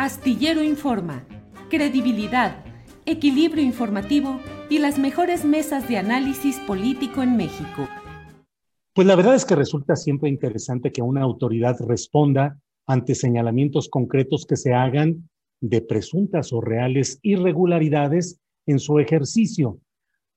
Astillero Informa, credibilidad, equilibrio informativo y las mejores mesas de análisis político en México. Pues la verdad es que resulta siempre interesante que una autoridad responda ante señalamientos concretos que se hagan de presuntas o reales irregularidades en su ejercicio.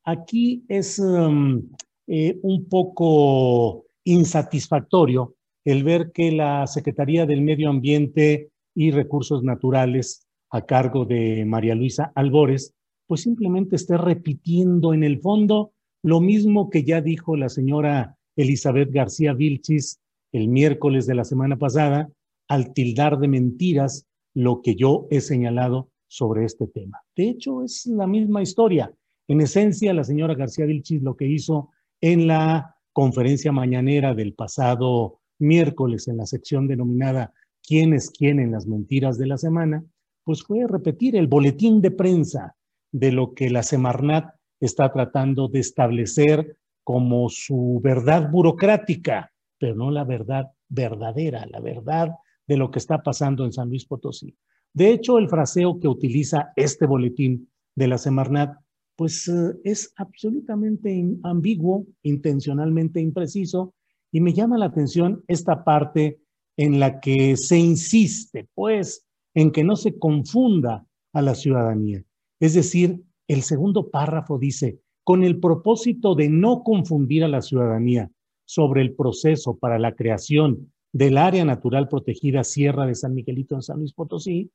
Aquí es um, eh, un poco insatisfactorio el ver que la Secretaría del Medio Ambiente y Recursos Naturales a cargo de María Luisa Albores, pues simplemente esté repitiendo en el fondo lo mismo que ya dijo la señora Elizabeth García Vilchis el miércoles de la semana pasada, al tildar de mentiras lo que yo he señalado sobre este tema. De hecho, es la misma historia. En esencia, la señora García Vilchis lo que hizo en la conferencia mañanera del pasado miércoles en la sección denominada quién es quién en las mentiras de la semana, pues fue repetir el boletín de prensa de lo que la Semarnat está tratando de establecer como su verdad burocrática, pero no la verdad verdadera, la verdad de lo que está pasando en San Luis Potosí. De hecho, el fraseo que utiliza este boletín de la Semarnat, pues eh, es absolutamente ambiguo, intencionalmente impreciso, y me llama la atención esta parte en la que se insiste, pues, en que no se confunda a la ciudadanía. Es decir, el segundo párrafo dice, con el propósito de no confundir a la ciudadanía sobre el proceso para la creación del área natural protegida Sierra de San Miguelito en San Luis Potosí,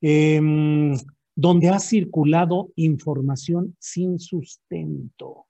em, donde ha circulado información sin sustento.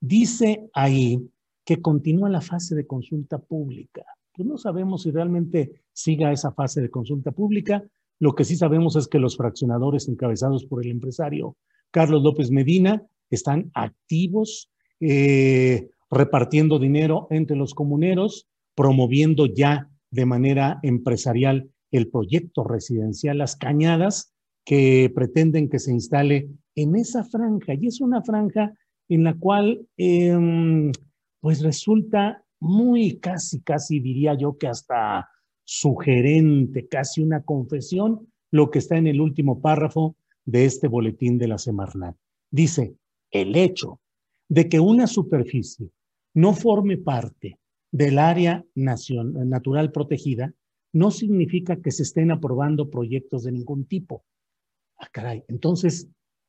Dice ahí que continúa la fase de consulta pública pues no sabemos si realmente siga esa fase de consulta pública. Lo que sí sabemos es que los fraccionadores encabezados por el empresario Carlos López Medina están activos, eh, repartiendo dinero entre los comuneros, promoviendo ya de manera empresarial el proyecto residencial Las Cañadas, que pretenden que se instale en esa franja. Y es una franja en la cual, em, pues resulta muy casi, casi diría yo que hasta sugerente, casi una confesión, lo que está en el último párrafo de este boletín de la Semarnat. Dice, el hecho de que una superficie no forme parte del área natural protegida no significa que se estén aprobando proyectos de ningún tipo. Ah, caray. Entonces,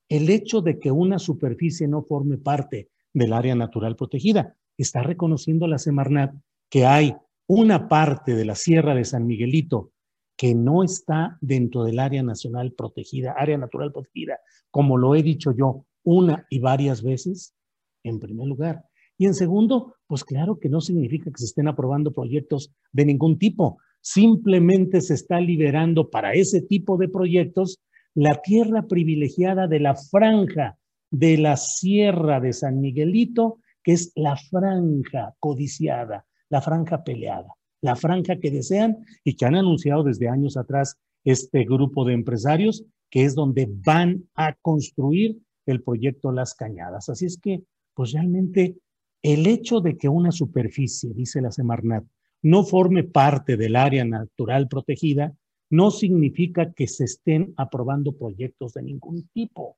el hecho de que una superficie no forme parte del área natural protegida está reconociendo la Semarnat que hay una parte de la Sierra de San Miguelito que no está dentro del área nacional protegida, área natural protegida, como lo he dicho yo una y varias veces, en primer lugar. Y en segundo, pues claro que no significa que se estén aprobando proyectos de ningún tipo, simplemente se está liberando para ese tipo de proyectos la tierra privilegiada de la franja de la Sierra de San Miguelito que es la franja codiciada, la franja peleada, la franja que desean y que han anunciado desde años atrás este grupo de empresarios, que es donde van a construir el proyecto Las Cañadas. Así es que, pues realmente, el hecho de que una superficie, dice la Semarnat, no forme parte del área natural protegida, no significa que se estén aprobando proyectos de ningún tipo.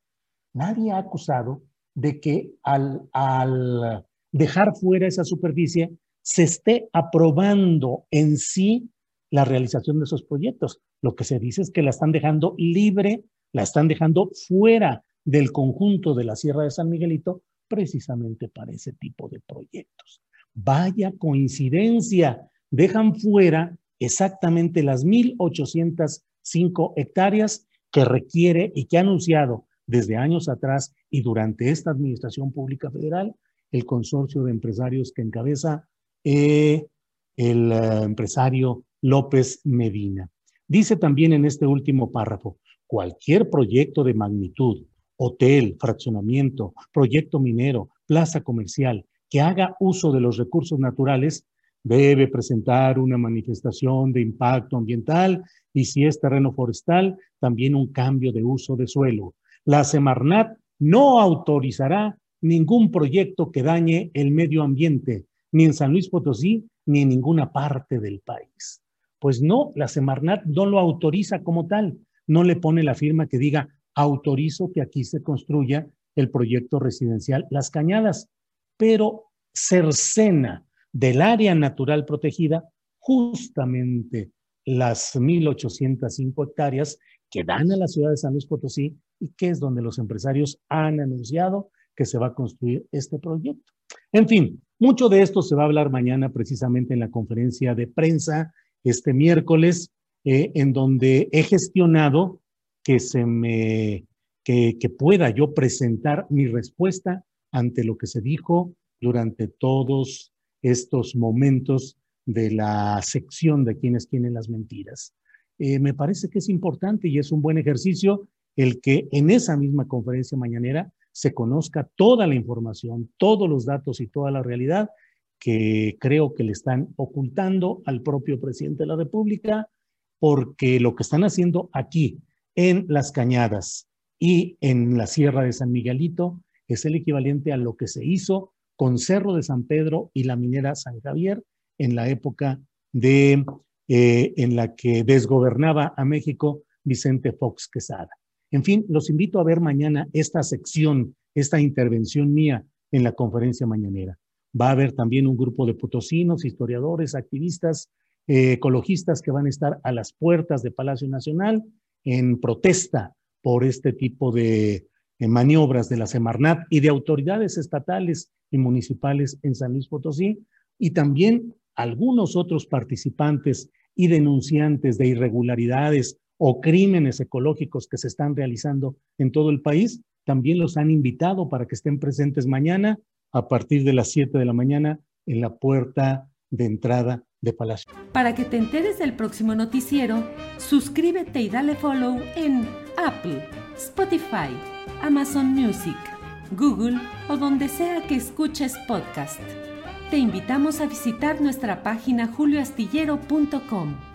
Nadie ha acusado de que al, dejar fuera esa superficie se esté aprobando en sí la realización de esos proyectos. Lo que se dice es que la están dejando libre, la están dejando fuera del conjunto de la Sierra de San Miguelito precisamente para ese tipo de proyectos. Vaya coincidencia, dejan fuera exactamente las 1.805 hectáreas que requiere y que ha anunciado desde años atrás y durante esta administración pública federal el consorcio de empresarios que encabeza eh, el eh, empresario López Medina. Dice también en este último párrafo, cualquier proyecto de magnitud, hotel, fraccionamiento, proyecto minero, plaza comercial, que haga uso de los recursos naturales, debe presentar una manifestación de impacto ambiental y si es terreno forestal, también un cambio de uso de suelo. La Semarnat no autorizará ningún proyecto que dañe el medio ambiente, ni en San Luis Potosí, ni en ninguna parte del país. Pues no, la Semarnat no lo autoriza como tal, no le pone la firma que diga autorizo que aquí se construya el proyecto residencial Las Cañadas, pero cercena del área natural protegida justamente las 1.805 hectáreas que dan a la ciudad de San Luis Potosí y que es donde los empresarios han anunciado que se va a construir este proyecto. En fin, mucho de esto se va a hablar mañana precisamente en la conferencia de prensa este miércoles, eh, en donde he gestionado que se me que, pueda yo presentar mi respuesta ante lo que se dijo durante todos estos momentos de la sección de quienes tienen las mentiras. Eh, me parece que es importante y es un buen ejercicio el que en esa misma conferencia mañanera se conozca toda la información, todos los datos y toda la realidad que creo que le están ocultando al propio presidente de la República, porque lo que están haciendo aquí en Las Cañadas y en la Sierra de San Miguelito es el equivalente a lo que se hizo con Cerro de San Pedro y la minera San Javier en la época de, eh, en la que desgobernaba a México Vicente Fox Quesada. En fin, los invito a ver mañana esta sección, esta intervención mía en la conferencia mañanera. Va a haber también un grupo de potosinos, historiadores, activistas, eh, ecologistas que van a estar a las puertas de Palacio Nacional en protesta por este tipo de maniobras de la Semarnat y de autoridades estatales y municipales en San Luis Potosí y también algunos otros participantes y denunciantes de irregularidades o crímenes ecológicos que se están realizando en todo el país, también los han invitado para que estén presentes mañana a partir de las 7 de la mañana en la puerta de entrada de Palacio. Para que te enteres del próximo noticiero, suscríbete y dale follow en Apple, Spotify, Amazon Music, Google o donde sea que escuches podcast. Te invitamos a visitar nuestra página julioastillero.com.